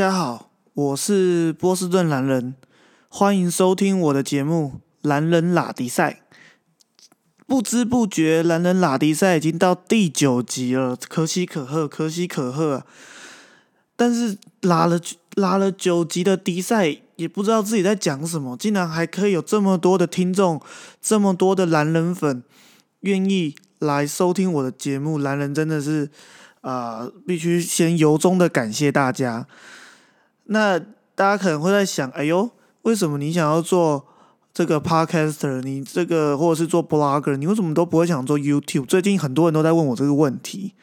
大家好，我是波士顿蓝人，欢迎收听我的节目《蓝人拉迪赛》。不知不觉，《蓝人拉迪赛》已经到第九集了，可喜可贺，可喜可贺啊！但是拉了拉了九集的迪赛，也不知道自己在讲什么，竟然还可以有这么多的听众，这么多的蓝人粉愿意来收听我的节目，蓝人真的是。啊，必须先由衷的感谢大家。那大家可能会在想，哎呦，为什么你想要做这个 podcaster，你这个或者是做 blogger，你为什么都不会想做 YouTube？最近很多人都在问我这个问题。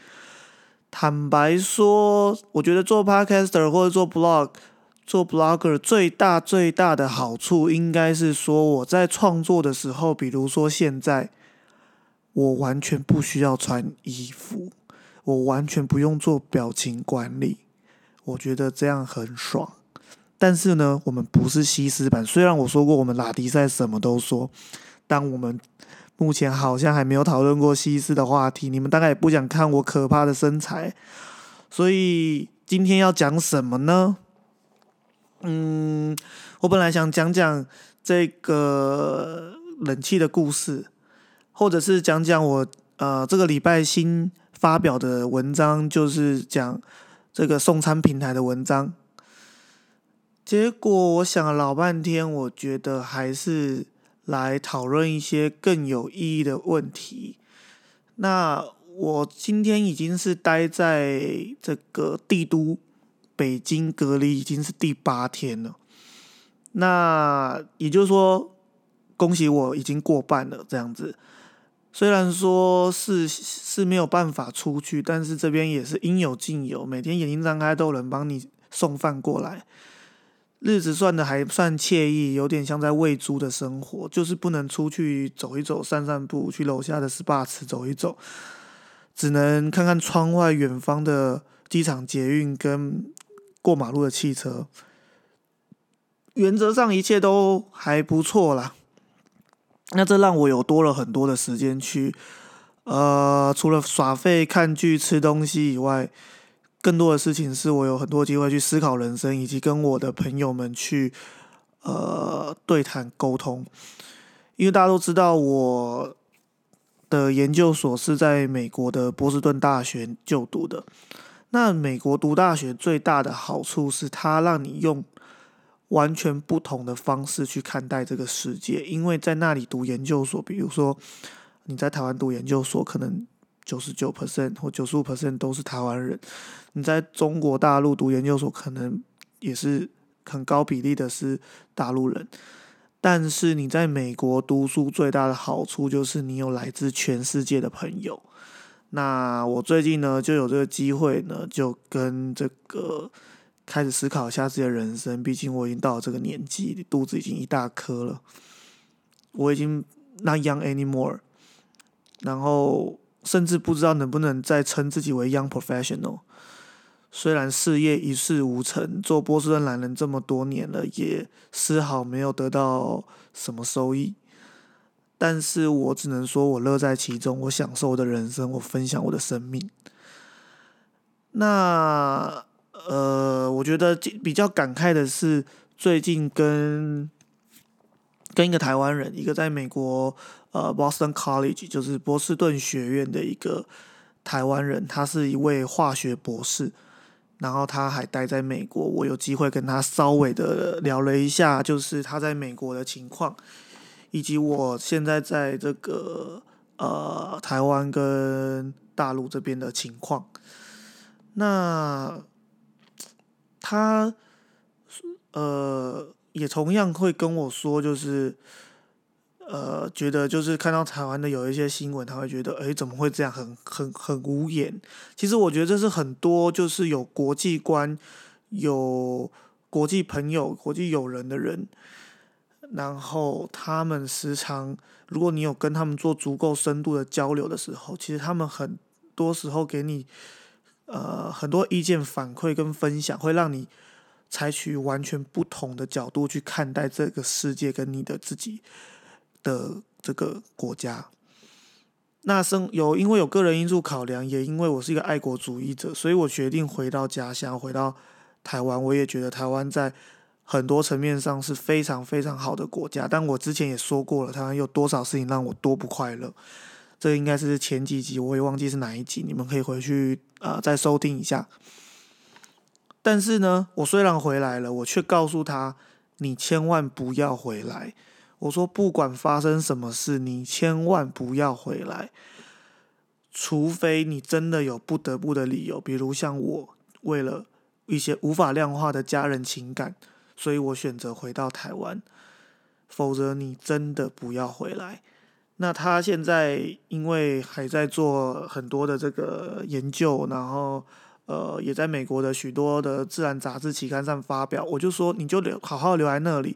坦白说，我觉得做 podcaster 或者做 blog、做 blogger 最大最大的好处，应该是说我在创作的时候，比如说现在，我完全不需要穿衣服。我完全不用做表情管理，我觉得这样很爽。但是呢，我们不是西施版。虽然我说过我们拉迪赛什么都说，但我们目前好像还没有讨论过西施的话题。你们大概也不想看我可怕的身材，所以今天要讲什么呢？嗯，我本来想讲讲这个冷气的故事，或者是讲讲我呃这个礼拜新。发表的文章就是讲这个送餐平台的文章，结果我想了老半天，我觉得还是来讨论一些更有意义的问题。那我今天已经是待在这个帝都北京隔离，已经是第八天了。那也就是说，恭喜我已经过半了，这样子。虽然说是是没有办法出去，但是这边也是应有尽有，每天眼睛张开都有人帮你送饭过来，日子算的还算惬意，有点像在喂猪的生活，就是不能出去走一走、散散步，去楼下的 SPA 池走一走，只能看看窗外远方的机场捷运跟过马路的汽车，原则上一切都还不错啦。那这让我有多了很多的时间去，呃，除了耍废、看剧、吃东西以外，更多的事情是我有很多机会去思考人生，以及跟我的朋友们去，呃，对谈沟通。因为大家都知道，我的研究所是在美国的波士顿大学就读的。那美国读大学最大的好处是，它让你用。完全不同的方式去看待这个世界，因为在那里读研究所，比如说你在台湾读研究所，可能九十九 percent 或九十五 percent 都是台湾人；你在中国大陆读研究所，可能也是很高比例的是大陆人。但是你在美国读书最大的好处就是你有来自全世界的朋友。那我最近呢就有这个机会呢，就跟这个。开始思考一下自己的人生，毕竟我已经到了这个年纪，肚子已经一大颗了，我已经 not young anymore，然后甚至不知道能不能再称自己为 young professional。虽然事业一事无成，做波士顿男人这么多年了，也丝毫没有得到什么收益，但是我只能说我乐在其中，我享受我的人生，我分享我的生命。那。呃，我觉得比较感慨的是，最近跟跟一个台湾人，一个在美国呃 Boston College，就是波士顿学院的一个台湾人，他是一位化学博士，然后他还待在美国，我有机会跟他稍微的聊了一下，就是他在美国的情况，以及我现在在这个呃台湾跟大陆这边的情况，那。他，呃，也同样会跟我说，就是，呃，觉得就是看到台湾的有一些新闻，他会觉得，哎，怎么会这样，很很很无言。其实我觉得这是很多就是有国际观、有国际朋友、国际友人的人，然后他们时常，如果你有跟他们做足够深度的交流的时候，其实他们很多时候给你。呃，很多意见反馈跟分享，会让你采取完全不同的角度去看待这个世界跟你的自己的这个国家。那生有因为有个人因素考量，也因为我是一个爱国主义者，所以我决定回到家乡，回到台湾，我也觉得台湾在很多层面上是非常非常好的国家。但我之前也说过了，台湾有多少事情让我多不快乐。这应该是前几集，我也忘记是哪一集，你们可以回去啊再收听一下。但是呢，我虽然回来了，我却告诉他：你千万不要回来。我说，不管发生什么事，你千万不要回来，除非你真的有不得不的理由，比如像我为了一些无法量化的家人情感，所以我选择回到台湾。否则，你真的不要回来。那他现在因为还在做很多的这个研究，然后呃也在美国的许多的自然杂志期刊上发表。我就说你就留好好留在那里，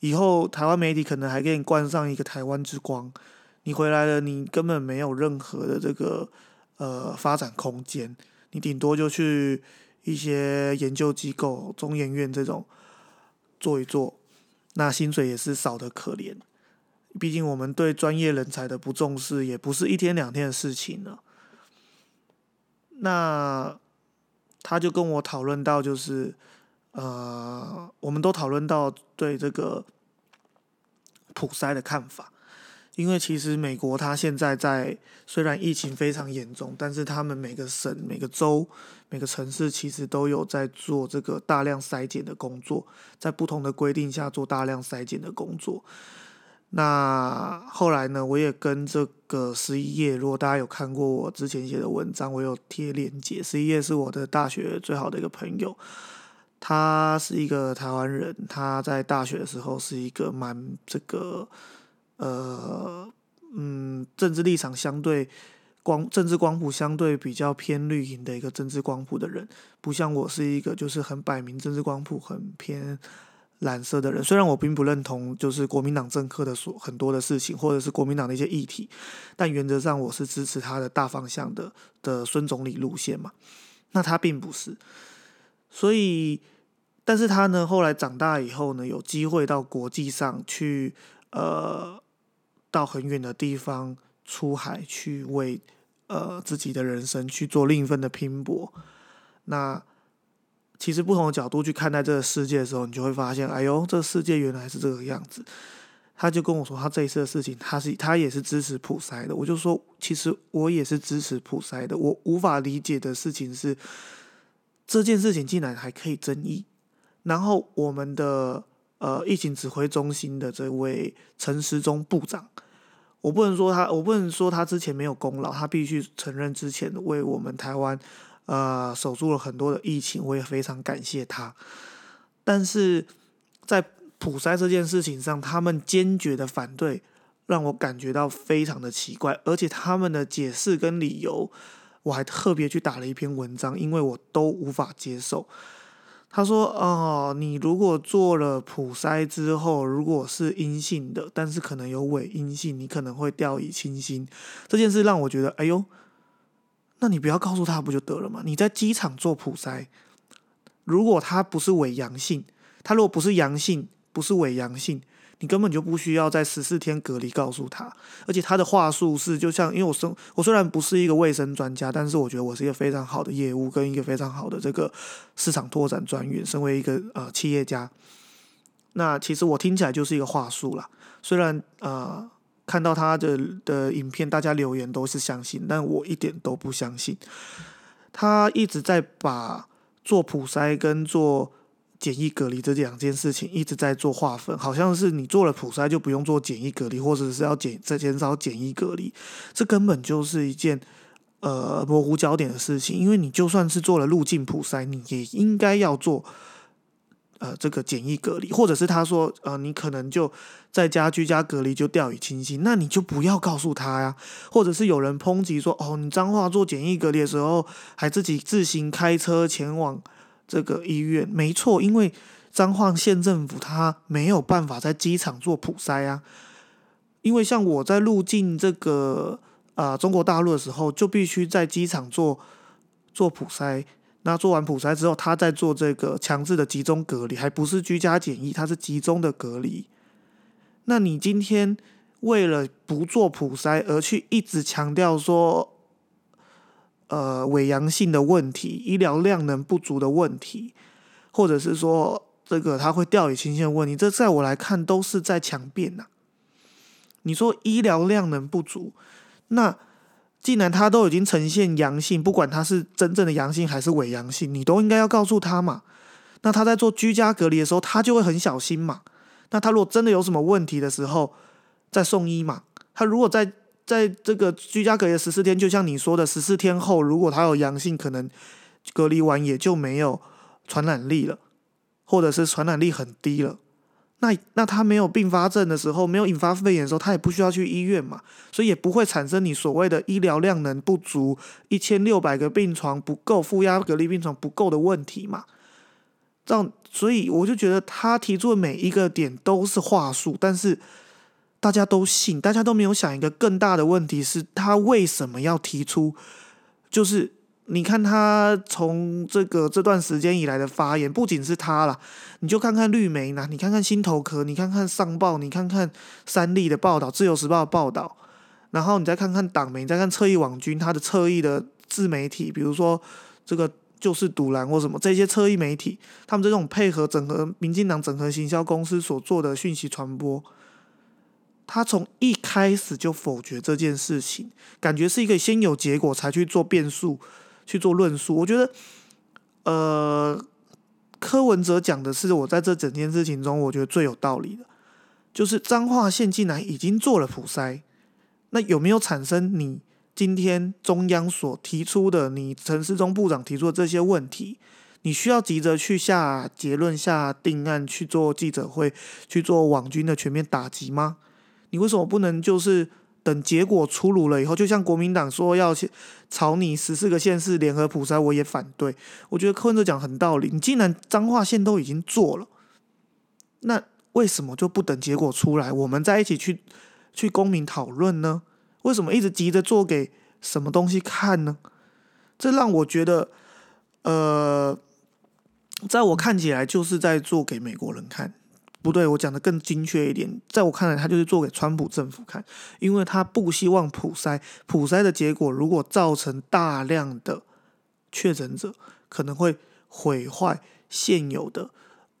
以后台湾媒体可能还给你冠上一个台湾之光。你回来了，你根本没有任何的这个呃发展空间，你顶多就去一些研究机构、中研院这种做一做，那薪水也是少的可怜。毕竟我们对专业人才的不重视，也不是一天两天的事情了。那他就跟我讨论到，就是呃，我们都讨论到对这个普筛的看法。因为其实美国它现在在虽然疫情非常严重，但是他们每个省、每个州、每个城市其实都有在做这个大量筛检的工作，在不同的规定下做大量筛检的工作。那后来呢？我也跟这个十一页，如果大家有看过我之前写的文章，我有贴链接。十一页是我的大学最好的一个朋友，他是一个台湾人，他在大学的时候是一个蛮这个呃嗯政治立场相对光政治光谱相对比较偏绿营的一个政治光谱的人，不像我是一个就是很摆明政治光谱很偏。蓝色的人，虽然我并不认同就是国民党政客的所很多的事情，或者是国民党的一些议题，但原则上我是支持他的大方向的的孙总理路线嘛。那他并不是，所以，但是他呢，后来长大以后呢，有机会到国际上去，呃，到很远的地方出海去为呃自己的人生去做另一份的拼搏，那。其实不同的角度去看待这个世界的时候，你就会发现，哎呦，这个世界原来是这个样子。他就跟我说，他这一次的事情，他是他也是支持普筛的。我就说，其实我也是支持普筛的。我无法理解的事情是，这件事情竟然还可以争议。然后我们的呃疫情指挥中心的这位陈时中部长，我不能说他，我不能说他之前没有功劳，他必须承认之前为我们台湾。呃，守住了很多的疫情，我也非常感谢他。但是在普筛这件事情上，他们坚决的反对，让我感觉到非常的奇怪。而且他们的解释跟理由，我还特别去打了一篇文章，因为我都无法接受。他说：“哦，你如果做了普筛之后，如果是阴性的，但是可能有伪阴性，你可能会掉以轻心。”这件事让我觉得，哎呦。那你不要告诉他不就得了吗？你在机场做普筛，如果他不是伪阳性，他如果不是阳性，不是伪阳性，你根本就不需要在十四天隔离告诉他。而且他的话术是，就像因为我生我虽然不是一个卫生专家，但是我觉得我是一个非常好的业务跟一个非常好的这个市场拓展专员。身为一个呃企业家，那其实我听起来就是一个话术啦。虽然呃。看到他的的影片，大家留言都是相信，但我一点都不相信。他一直在把做普筛跟做检疫隔离这两件事情一直在做划分，好像是你做了普筛就不用做检疫隔离，或者是要减再减少检疫隔离，这根本就是一件呃模糊焦点的事情。因为你就算是做了入境普筛，你也应该要做。呃，这个简易隔离，或者是他说，呃，你可能就在家居家隔离就掉以轻心，那你就不要告诉他呀。或者是有人抨击说，哦，你脏话做简易隔离的时候，还自己自行开车前往这个医院，没错，因为彰化县政府他没有办法在机场做普筛啊。因为像我在入境这个啊中国大陆的时候，就必须在机场做做普筛。那做完普筛之后，他在做这个强制的集中隔离，还不是居家检疫，他是集中的隔离。那你今天为了不做普筛而去一直强调说，呃，伪阳性的问题、医疗量能不足的问题，或者是说这个他会掉以轻心的问题，这在我来看都是在强辩呐。你说医疗量能不足，那既然他都已经呈现阳性，不管他是真正的阳性还是伪阳性，你都应该要告诉他嘛。那他在做居家隔离的时候，他就会很小心嘛。那他如果真的有什么问题的时候，再送医嘛。他如果在在这个居家隔离十四天，就像你说的十四天后，如果他有阳性，可能隔离完也就没有传染力了，或者是传染力很低了。那那他没有并发症的时候，没有引发肺炎的时候，他也不需要去医院嘛，所以也不会产生你所谓的医疗量能不足，一千六百个病床不够，负压隔离病床不够的问题嘛。这样，所以我就觉得他提出的每一个点都是话术，但是大家都信，大家都没有想一个更大的问题是，他为什么要提出？就是。你看他从这个这段时间以来的发言，不仅是他了，你就看看绿媒呢，你看看新头壳，你看看上报，你看看三立的报道，自由时报的报道，然后你再看看党媒，再看侧翼网军他的侧翼的自媒体，比如说这个就是堵拦或什么这些侧翼媒体，他们这种配合整合民进党整合行销公司所做的讯息传播，他从一开始就否决这件事情，感觉是一个先有结果才去做变数。去做论述，我觉得，呃，柯文哲讲的是我在这整件事情中，我觉得最有道理的，就是彰化县竟然已经做了普筛，那有没有产生你今天中央所提出的，你陈世忠部长提出的这些问题？你需要急着去下结论、下定案、去做记者会、去做网军的全面打击吗？你为什么不能就是？等结果出炉了以后，就像国民党说要去朝你十四个县市联合普筛，我也反对。我觉得柯文哲讲很道理，你既然彰化县都已经做了，那为什么就不等结果出来，我们再一起去去公民讨论呢？为什么一直急着做给什么东西看呢？这让我觉得，呃，在我看起来就是在做给美国人看。不对，我讲的更精确一点，在我看来，他就是做给川普政府看，因为他不希望普筛，普筛的结果如果造成大量的确诊者，可能会毁坏现有的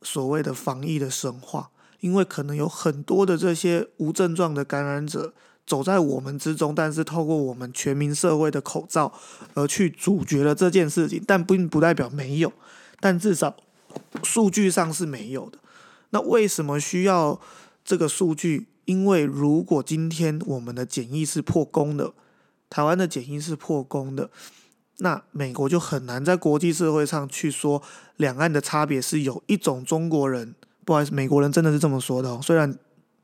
所谓的防疫的神话，因为可能有很多的这些无症状的感染者走在我们之中，但是透过我们全民社会的口罩而去阻绝了这件事情，但并不代表没有，但至少数据上是没有的。那为什么需要这个数据？因为如果今天我们的检疫是破功的，台湾的检疫是破功的，那美国就很难在国际社会上去说两岸的差别是有一种中国人，不好意思，美国人真的是这么说的。虽然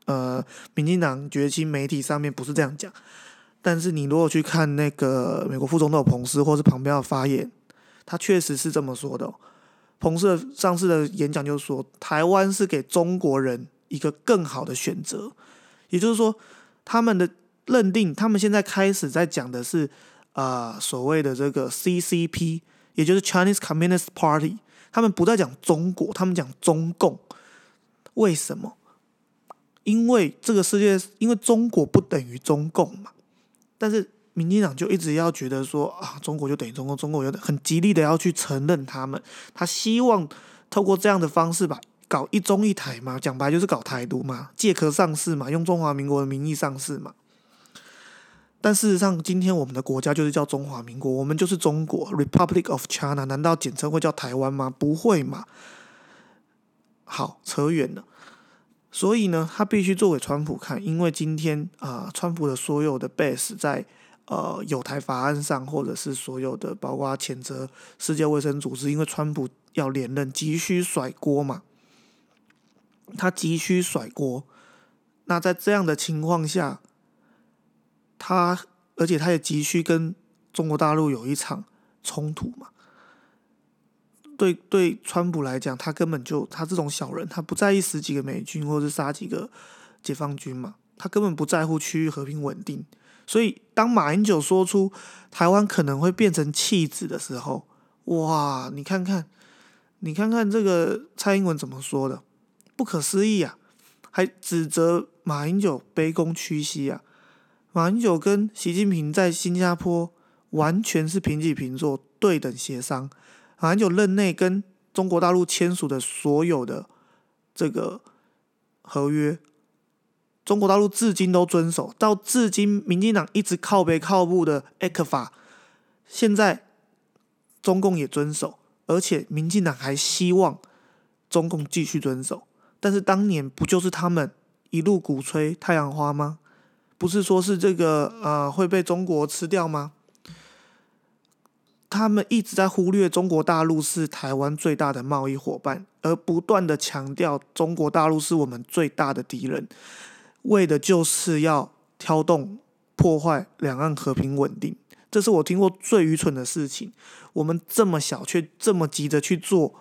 呃，民进党崛起媒体上面不是这样讲，但是你如果去看那个美国副总统彭斯或是旁边的发言，他确实是这么说的。彭斯上次的演讲就是说，台湾是给中国人一个更好的选择，也就是说，他们的认定，他们现在开始在讲的是啊所谓的这个 CCP，也就是 Chinese Communist Party，他们不再讲中国，他们讲中共。为什么？因为这个世界，因为中国不等于中共嘛，但是。民进党就一直要觉得说啊，中国就等于中国，中国有很极力的要去承认他们，他希望透过这样的方式吧，搞一中一台嘛，讲白就是搞台独嘛，借壳上市嘛，用中华民国的名义上市嘛。但事实上，今天我们的国家就是叫中华民国，我们就是中国 Republic of China，难道简称会叫台湾吗？不会嘛。好，扯远了。所以呢，他必须做给川普看，因为今天啊，川普的所有的 base 在。呃，有台法案上，或者是所有的，包括谴责世界卫生组织，因为川普要连任，急需甩锅嘛，他急需甩锅。那在这样的情况下，他而且他也急需跟中国大陆有一场冲突嘛。对对，川普来讲，他根本就他这种小人，他不在意死几个美军，或者是杀几个解放军嘛，他根本不在乎区域和平稳定。所以，当马英九说出台湾可能会变成弃子的时候，哇！你看看，你看看这个蔡英文怎么说的？不可思议啊！还指责马英九卑躬屈膝啊！马英九跟习近平在新加坡完全是平起平坐、对等协商。马英九任内跟中国大陆签署的所有的这个合约，中国大陆至今都遵守，到至今民进党一直靠背靠步的 A 法，现在中共也遵守，而且民进党还希望中共继续遵守。但是当年不就是他们一路鼓吹太阳花吗？不是说是这个呃会被中国吃掉吗？他们一直在忽略中国大陆是台湾最大的贸易伙伴，而不断的强调中国大陆是我们最大的敌人，为的就是要挑动破坏两岸和平稳定。这是我听过最愚蠢的事情。我们这么小，却这么急着去做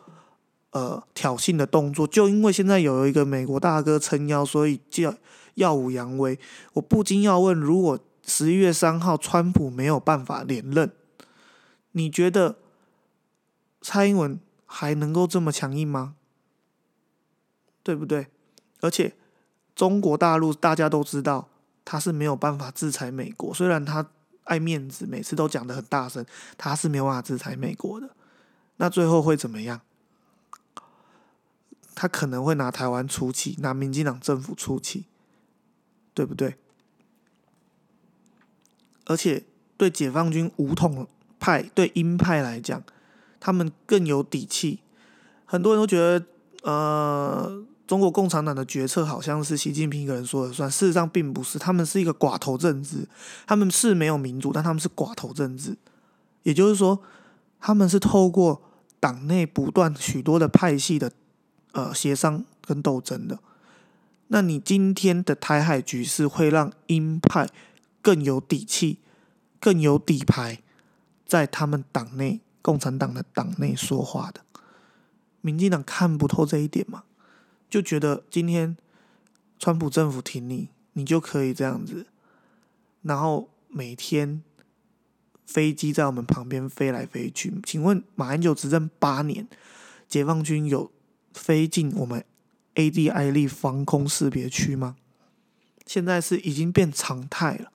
呃挑衅的动作，就因为现在有一个美国大哥撑腰，所以就要耀武扬威。我不禁要问：如果十一月三号川普没有办法连任？你觉得蔡英文还能够这么强硬吗？对不对？而且中国大陆大家都知道，他是没有办法制裁美国。虽然他爱面子，每次都讲的很大声，他是没有办法制裁美国的。那最后会怎么样？他可能会拿台湾出气，拿民进党政府出气，对不对？而且对解放军武统。派对鹰派来讲，他们更有底气。很多人都觉得，呃，中国共产党的决策好像是习近平一个人说了算。事实上并不是，他们是一个寡头政治。他们是没有民主，但他们是寡头政治。也就是说，他们是透过党内不断许多的派系的呃协商跟斗争的。那你今天的台海局势会让鹰派更有底气，更有底牌。在他们党内，共产党的党内说话的，民进党看不透这一点嘛？就觉得今天川普政府挺你，你就可以这样子，然后每天飞机在我们旁边飞来飞去。请问马英九执政八年，解放军有飞进我们 A D I 力防空识别区吗？现在是已经变常态了。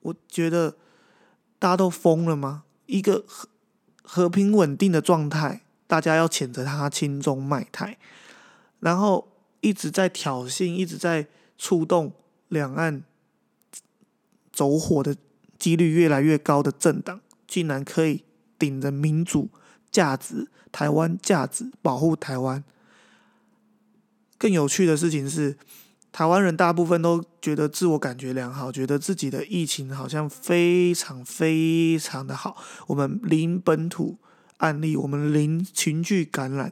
我觉得。大家都疯了吗？一个和和平稳定的状态，大家要谴责他轻中卖台，然后一直在挑衅，一直在触动两岸走火的几率越来越高的政党，竟然可以顶着民主价值、台湾价值保护台湾。更有趣的事情是。台湾人大部分都觉得自我感觉良好，觉得自己的疫情好像非常非常的好。我们零本土案例，我们零群聚感染，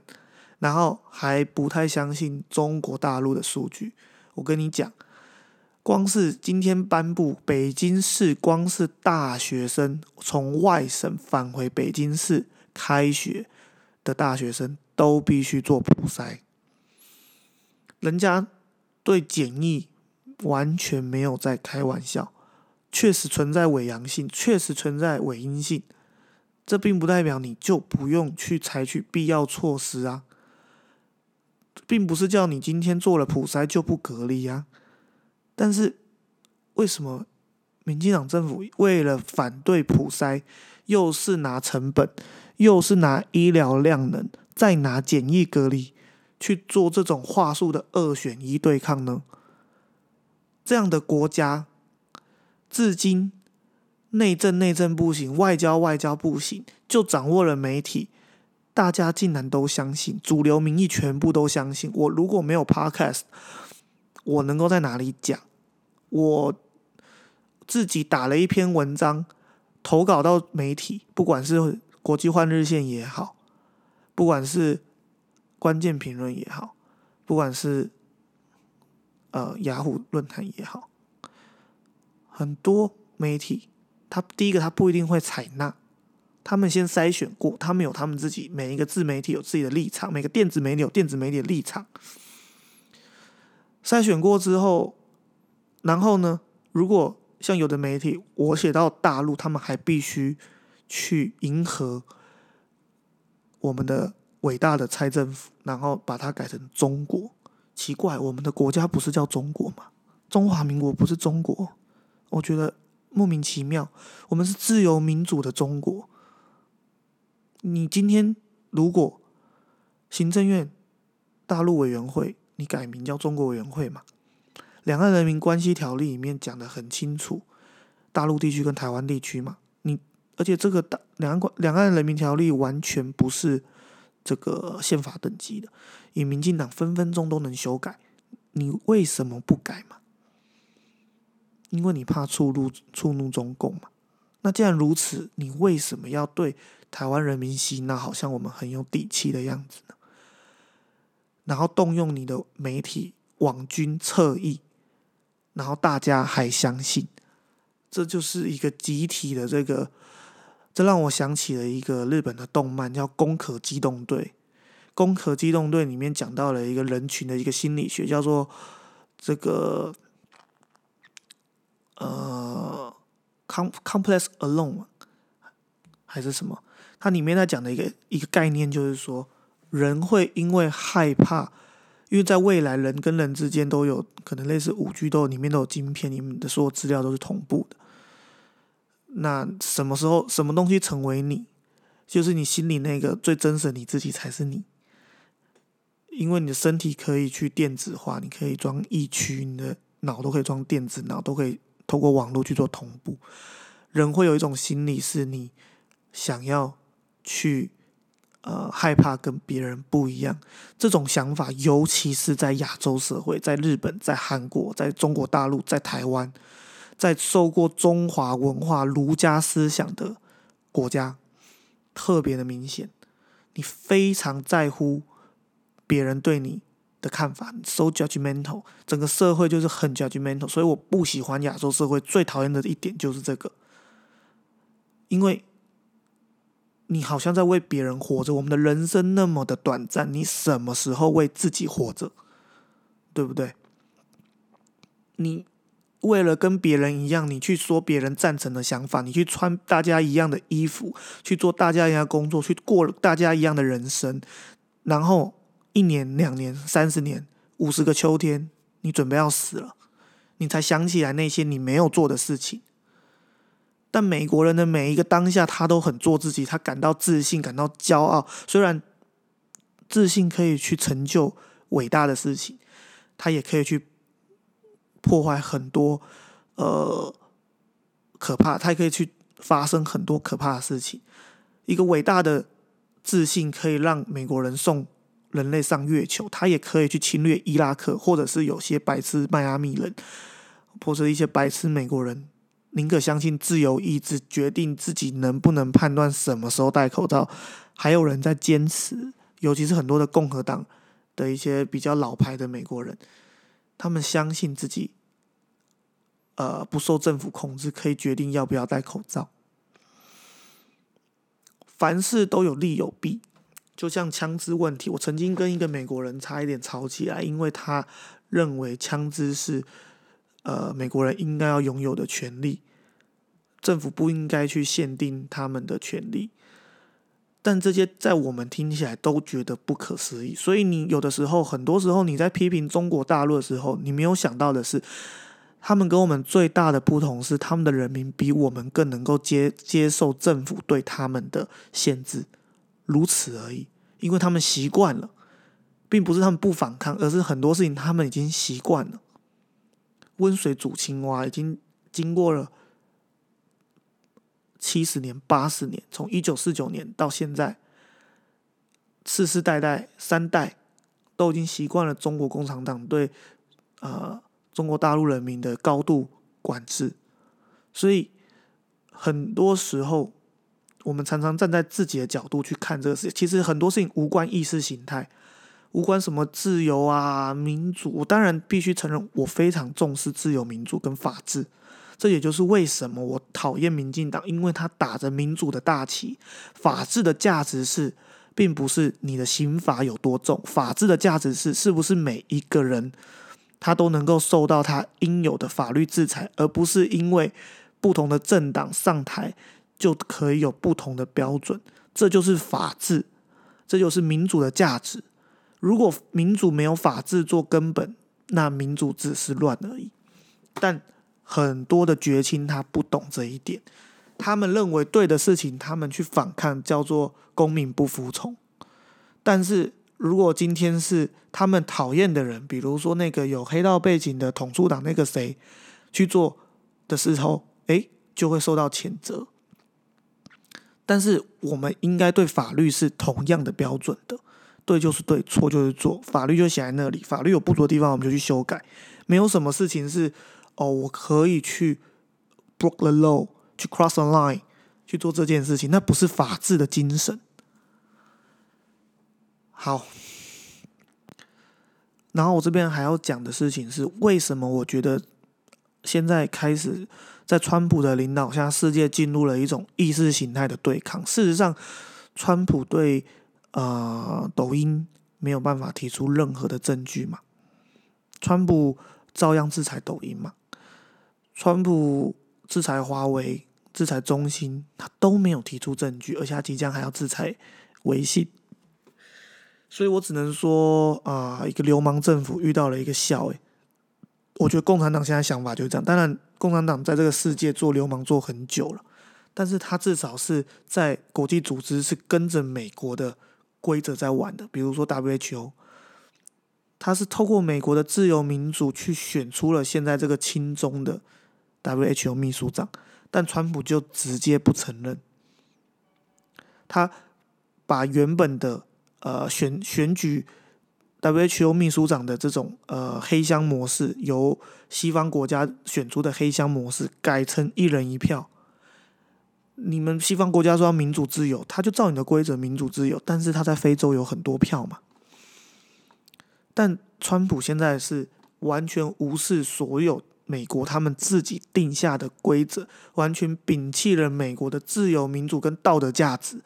然后还不太相信中国大陆的数据。我跟你讲，光是今天颁布北京市，光是大学生从外省返回北京市开学的大学生都必须做普筛，人家。对检疫完全没有在开玩笑，确实存在伪阳性，确实存在伪阴性，这并不代表你就不用去采取必要措施啊，并不是叫你今天做了普筛就不隔离啊。但是为什么民进党政府为了反对普筛，又是拿成本，又是拿医疗量能，再拿简易隔离？去做这种话术的二选一对抗呢？这样的国家，至今内政内政不行，外交外交不行，就掌握了媒体，大家竟然都相信，主流民意全部都相信。我如果没有 Podcast，我能够在哪里讲？我自己打了一篇文章，投稿到媒体，不管是国际换日线也好，不管是。关键评论也好，不管是呃雅虎论坛也好，很多媒体，他第一个他不一定会采纳，他们先筛选过，他们有他们自己每一个自媒体有自己的立场，每个电子媒体有电子媒体的立场，筛选过之后，然后呢，如果像有的媒体，我写到大陆，他们还必须去迎合我们的。伟大的蔡政府，然后把它改成中国。奇怪，我们的国家不是叫中国吗？中华民国不是中国？我觉得莫名其妙。我们是自由民主的中国。你今天如果行政院大陆委员会你改名叫中国委员会嘛，两岸人民关系条例里面讲的很清楚，大陆地区跟台湾地区嘛，你而且这个大两岸关两岸人民条例完全不是这个宪法等级的，以民进党分分钟都能修改，你为什么不改嘛？因为你怕触怒触怒中共嘛。那既然如此，你为什么要对台湾人民洗脑，好像我们很有底气的样子呢？然后动用你的媒体网军侧翼，然后大家还相信，这就是一个集体的这个，这让我想起了一个日本的动漫，叫《攻壳机动队》。《攻壳机动队》里面讲到了一个人群的一个心理学，叫做这个呃。com complex alone 还是什么？它里面在讲的一个一个概念，就是说人会因为害怕，因为在未来人跟人之间都有可能类似五 G 都里面都有晶片，你们的所有资料都是同步的。那什么时候什么东西成为你，就是你心里那个最真实的你自己才是你，因为你的身体可以去电子化，你可以装异区，你的脑都可以装电子脑，都可以。透过网络去做同步，人会有一种心理，是你想要去呃害怕跟别人不一样。这种想法，尤其是在亚洲社会，在日本、在韩国、在中国大陆、在台湾，在受过中华文化儒家思想的国家，特别的明显。你非常在乎别人对你。的看法，so judgmental，整个社会就是很 judgmental，所以我不喜欢亚洲社会，最讨厌的一点就是这个，因为你好像在为别人活着，我们的人生那么的短暂，你什么时候为自己活着，对不对？你为了跟别人一样，你去说别人赞成的想法，你去穿大家一样的衣服，去做大家一样的工作，去过大家一样的人生，然后。一年、两年、三十年、五十个秋天，你准备要死了，你才想起来那些你没有做的事情。但美国人的每一个当下，他都很做自己，他感到自信，感到骄傲。虽然自信可以去成就伟大的事情，他也可以去破坏很多呃可怕，他也可以去发生很多可怕的事情。一个伟大的自信可以让美国人送。人类上月球，他也可以去侵略伊拉克，或者是有些白痴迈阿密人，或者一些白痴美国人，宁可相信自由意志，决定自己能不能判断什么时候戴口罩。还有人在坚持，尤其是很多的共和党的一些比较老牌的美国人，他们相信自己，呃，不受政府控制，可以决定要不要戴口罩。凡事都有利有弊。就像枪支问题，我曾经跟一个美国人差一点吵起来，因为他认为枪支是呃美国人应该要拥有的权利，政府不应该去限定他们的权利。但这些在我们听起来都觉得不可思议。所以你有的时候，很多时候你在批评中国大陆的时候，你没有想到的是，他们跟我们最大的不同是，他们的人民比我们更能够接接受政府对他们的限制。如此而已，因为他们习惯了，并不是他们不反抗，而是很多事情他们已经习惯了。温水煮青蛙已经经过了七十年、八十年，从一九四九年到现在，世世代代三代都已经习惯了中国共产党对呃中国大陆人民的高度管制，所以很多时候。我们常常站在自己的角度去看这个事情，其实很多事情无关意识形态，无关什么自由啊、民主。我当然必须承认，我非常重视自由、民主跟法治。这也就是为什么我讨厌民进党，因为他打着民主的大旗。法治的价值是，并不是你的刑法有多重，法治的价值是，是不是每一个人他都能够受到他应有的法律制裁，而不是因为不同的政党上台。就可以有不同的标准，这就是法治，这就是民主的价值。如果民主没有法治做根本，那民主只是乱而已。但很多的绝亲他不懂这一点，他们认为对的事情，他们去反抗，叫做公民不服从。但是如果今天是他们讨厌的人，比如说那个有黑道背景的统促党那个谁去做的时候，诶，就会受到谴责。但是我们应该对法律是同样的标准的，对就是对，错就是错，法律就写在那里，法律有不足的地方我们就去修改，没有什么事情是哦，我可以去 break the law，去 cross the line 去做这件事情，那不是法治的精神。好，然后我这边还要讲的事情是，为什么我觉得现在开始在川普的领导下，世界进入了一种意识形态的对抗。事实上，川普对呃抖音没有办法提出任何的证据嘛？川普照样制裁抖音嘛？川普制裁华为、制裁中兴，他都没有提出证据，而且他即将还要制裁微信。所以我只能说啊，一个流氓政府遇到了一个笑诶，我觉得共产党现在想法就是这样。当然，共产党在这个世界做流氓做很久了，但是他至少是在国际组织是跟着美国的规则在玩的。比如说 WHO，他是透过美国的自由民主去选出了现在这个亲中的 WHO 秘书长，但川普就直接不承认，他把原本的。呃，选选举 WHO 秘书长的这种呃黑箱模式，由西方国家选出的黑箱模式改成一人一票。你们西方国家说民主自由，他就照你的规则民主自由，但是他在非洲有很多票嘛。但川普现在是完全无视所有美国他们自己定下的规则，完全摒弃了美国的自由民主跟道德价值。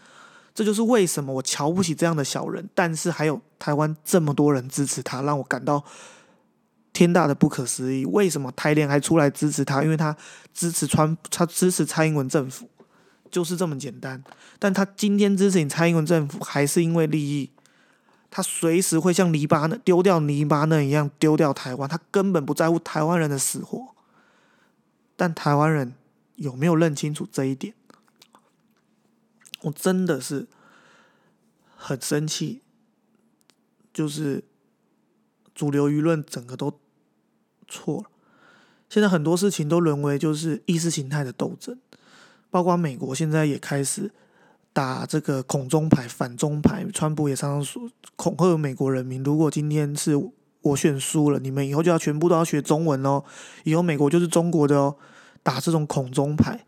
这就是为什么我瞧不起这样的小人，但是还有台湾这么多人支持他，让我感到天大的不可思议。为什么台联还出来支持他？因为他支持川，他支持蔡英文政府，就是这么简单。但他今天支持你蔡英文政府，还是因为利益？他随时会像黎巴嫩丢掉黎巴嫩一样丢掉台湾，他根本不在乎台湾人的死活。但台湾人有没有认清楚这一点？我真的是很生气，就是主流舆论整个都错了。现在很多事情都沦为就是意识形态的斗争，包括美国现在也开始打这个恐中牌、反中牌。川普也常常说恐吓美国人民：如果今天是我选输了，你们以后就要全部都要学中文哦，以后美国就是中国的哦，打这种恐中牌。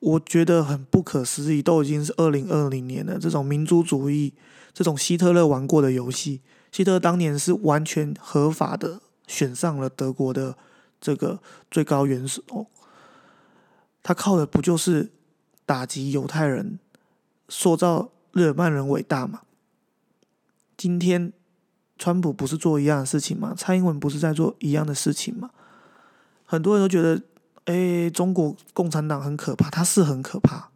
我觉得很不可思议，都已经是二零二零年了。这种民族主义，这种希特勒玩过的游戏，希特勒当年是完全合法的选上了德国的这个最高元首，他靠的不就是打击犹太人，塑造日耳曼人伟大吗？今天川普不是做一样的事情吗？蔡英文不是在做一样的事情吗？很多人都觉得。哎，中国共产党很可怕，他是很可怕，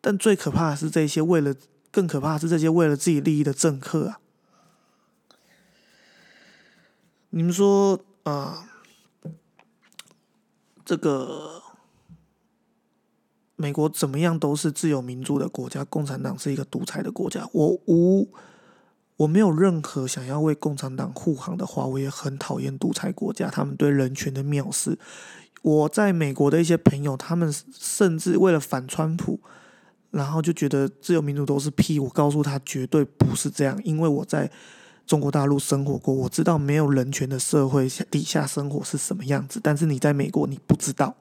但最可怕的是这些为了更可怕是这些为了自己利益的政客啊！你们说啊，这个美国怎么样都是自由民主的国家，共产党是一个独裁的国家。我无我没有任何想要为共产党护航的话，我也很讨厌独裁国家，他们对人权的藐视。我在美国的一些朋友，他们甚至为了反川普，然后就觉得自由民主都是屁。我告诉他，绝对不是这样，因为我在中国大陆生活过，我知道没有人权的社会底下生活是什么样子。但是你在美国，你不知道。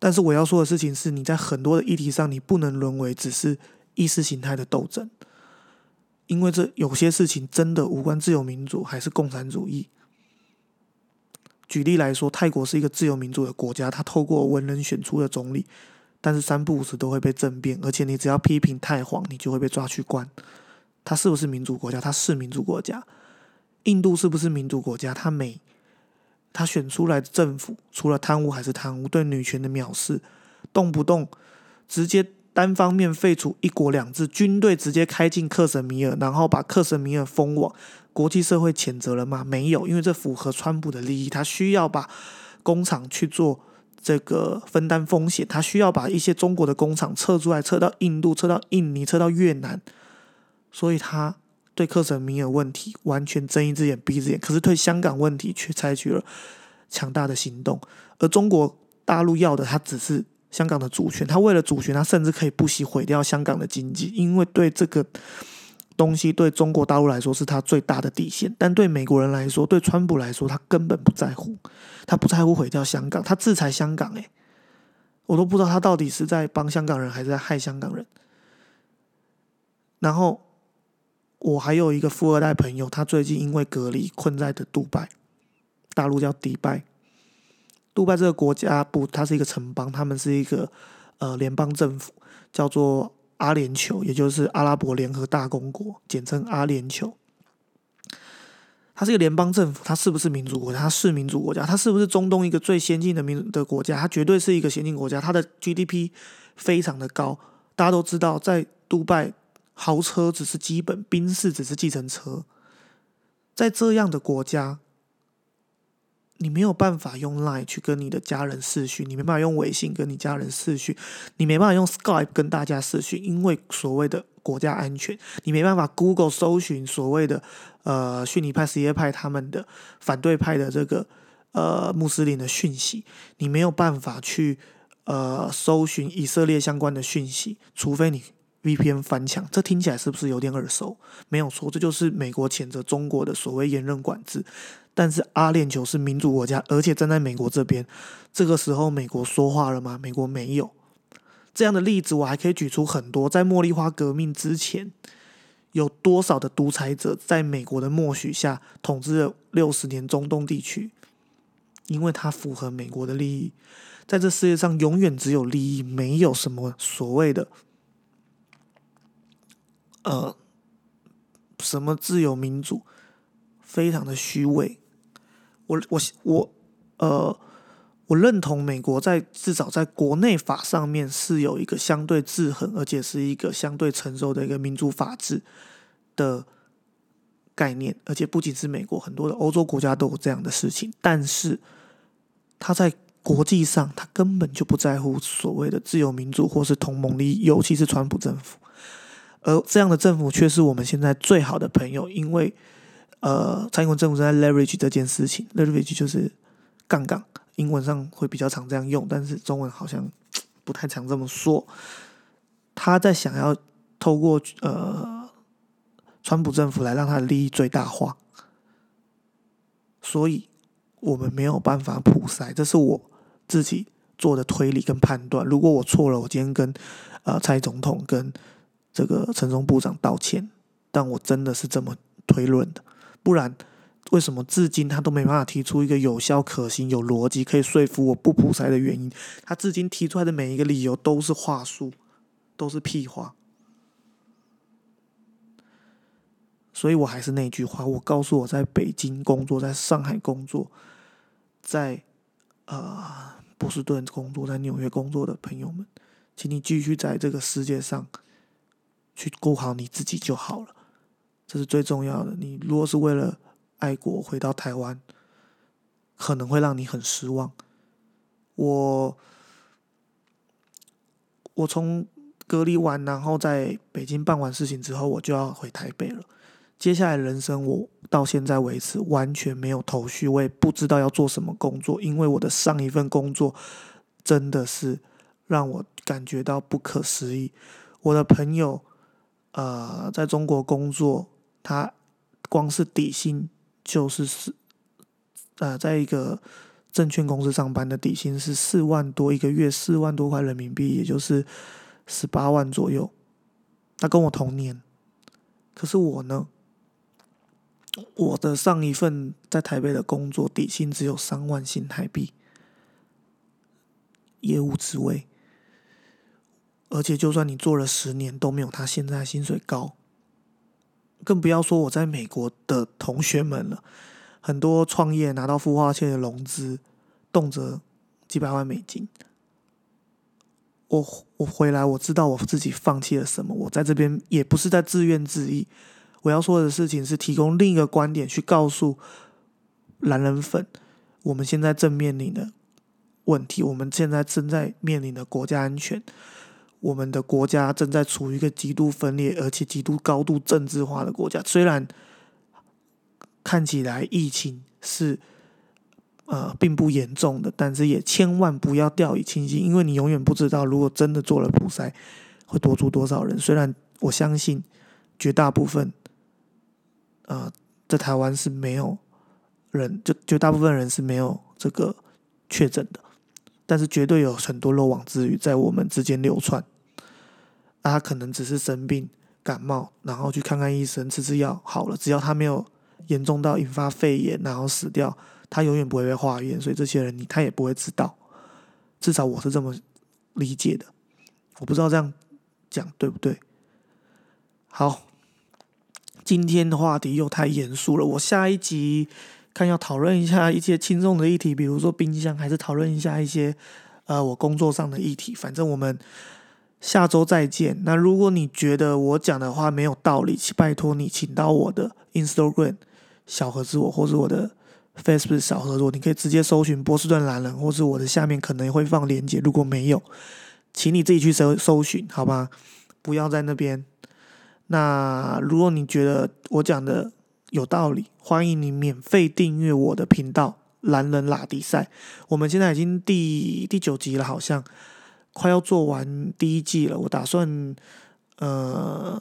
但是我要说的事情是，你在很多的议题上，你不能沦为只是意识形态的斗争，因为这有些事情真的无关自由民主还是共产主义。举例来说，泰国是一个自由民主的国家，它透过文人选出的总理，但是三不五时都会被政变，而且你只要批评太皇，你就会被抓去关。他是不是民主国家？他是民主国家。印度是不是民主国家？他每他选出来的政府，除了贪污还是贪污，对女权的藐视，动不动直接。单方面废除“一国两制”，军队直接开进克什米尔，然后把克什米尔封网，国际社会谴责了吗？没有，因为这符合川普的利益，他需要把工厂去做这个分担风险，他需要把一些中国的工厂撤出来，撤到印度，撤到印尼，撤到越南，所以他对克什米尔问题完全睁一只眼闭一只眼，可是对香港问题却采取了强大的行动。而中国大陆要的，他只是香港的主权，他为了主权，他甚至可以不惜毁掉香港的经济，因为对这个东西，对中国大陆来说是他最大的底线。但对美国人来说，对川普来说，他根本不在乎，他不在乎毁掉香港，他制裁香港，诶，我都不知道他到底是在帮香港人，还是在害香港人。然后我还有一个富二代朋友，他最近因为隔离困在的杜拜，大陆叫迪拜。杜拜这个国家不，它是一个城邦，他们是一个呃联邦政府，叫做阿联酋，也就是阿拉伯联合大公国，简称阿联酋。它是一个联邦政府，它是不是民主国家？它是民主国家。它是不是中东一个最先进的民的国家？它绝对是一个先进国家。它的 GDP 非常的高，大家都知道，在杜拜。豪车只是基本，宾士只是计程车。在这样的国家，你没有办法用 Line 去跟你的家人视讯，你没办法用微信跟你家人视讯，你没办法用 Skype 跟大家视讯，因为所谓的国家安全，你没办法 Google 搜寻所谓的呃逊尼派、什叶派他们的反对派的这个呃穆斯林的讯息，你没有办法去呃搜寻以色列相关的讯息，除非你。VPN 翻墙，这听起来是不是有点耳熟？没有错，这就是美国谴责中国的所谓严任管制。但是阿联酋是民主国家，而且站在美国这边，这个时候美国说话了吗？美国没有。这样的例子我还可以举出很多。在茉莉花革命之前，有多少的独裁者在美国的默许下统治了六十年中东地区？因为它符合美国的利益。在这世界上，永远只有利益，没有什么所谓的。呃，什么自由民主，非常的虚伪。我我我，呃，我认同美国在至少在国内法上面是有一个相对制衡，而且是一个相对成熟的一个民主法治的概念。而且不仅是美国，很多的欧洲国家都有这样的事情。但是他在国际上，他根本就不在乎所谓的自由民主或是同盟利益，尤其是川普政府。而这样的政府却是我们现在最好的朋友，因为呃，蔡英文政府正在 leverage 这件事情，leverage 就是杠杆，英文上会比较常这样用，但是中文好像不太常这么说。他在想要透过呃，川普政府来让他的利益最大化，所以我们没有办法普筛，这是我自己做的推理跟判断。如果我错了，我今天跟呃蔡总统跟。这个陈松部长道歉，但我真的是这么推论的，不然为什么至今他都没办法提出一个有效、可行、有逻辑、可以说服我不普筛的原因？他至今提出来的每一个理由都是话术，都是屁话。所以我还是那句话，我告诉我在北京工作、在上海工作、在呃波士顿工作、在纽约工作的朋友们，请你继续在这个世界上。去顾好你自己就好了，这是最重要的。你如果是为了爱国回到台湾，可能会让你很失望。我我从隔离完，然后在北京办完事情之后，我就要回台北了。接下来人生，我到现在为止完全没有头绪，我也不知道要做什么工作，因为我的上一份工作真的是让我感觉到不可思议。我的朋友。呃，在中国工作，他光是底薪就是四，呃，在一个证券公司上班的底薪是四万多一个月，四万多块人民币，也就是十八万左右。他跟我同年，可是我呢，我的上一份在台北的工作底薪只有三万新台币，业务职位。而且，就算你做了十年，都没有他现在薪水高。更不要说我在美国的同学们了，很多创业拿到孵化器的融资，动辄几百万美金。我我回来，我知道我自己放弃了什么。我在这边也不是在自怨自艾。我要说的事情是提供另一个观点，去告诉蓝人粉，我们现在正面临的问题，我们现在正在面临的国家安全。我们的国家正在处于一个极度分裂而且极度高度政治化的国家。虽然看起来疫情是呃并不严重的，但是也千万不要掉以轻心，因为你永远不知道如果真的做了普筛，会多出多少人。虽然我相信绝大部分，呃，在台湾是没有人，就绝大部分人是没有这个确诊的。但是绝对有很多漏网之鱼在我们之间流窜，他可能只是生病感冒，然后去看看医生，吃吃药好了。只要他没有严重到引发肺炎，然后死掉，他永远不会被化验。所以这些人你他也不会知道，至少我是这么理解的。我不知道这样讲对不对？好，今天的话题又太严肃了，我下一集。看要讨论一下一些轻重的议题，比如说冰箱，还是讨论一下一些呃我工作上的议题。反正我们下周再见。那如果你觉得我讲的话没有道理，请拜托你请到我的 Instagram 小盒子我，或是我的 Facebook 小盒子我，你可以直接搜寻波士顿蓝人，或是我的下面可能会放链接。如果没有，请你自己去搜搜寻，好吧？不要在那边。那如果你觉得我讲的，有道理，欢迎你免费订阅我的频道《蓝人拉迪赛》。我们现在已经第第九集了，好像快要做完第一季了。我打算，呃，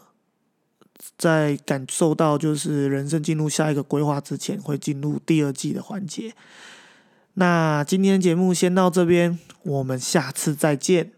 在感受到就是人生进入下一个规划之前，会进入第二季的环节。那今天节目先到这边，我们下次再见。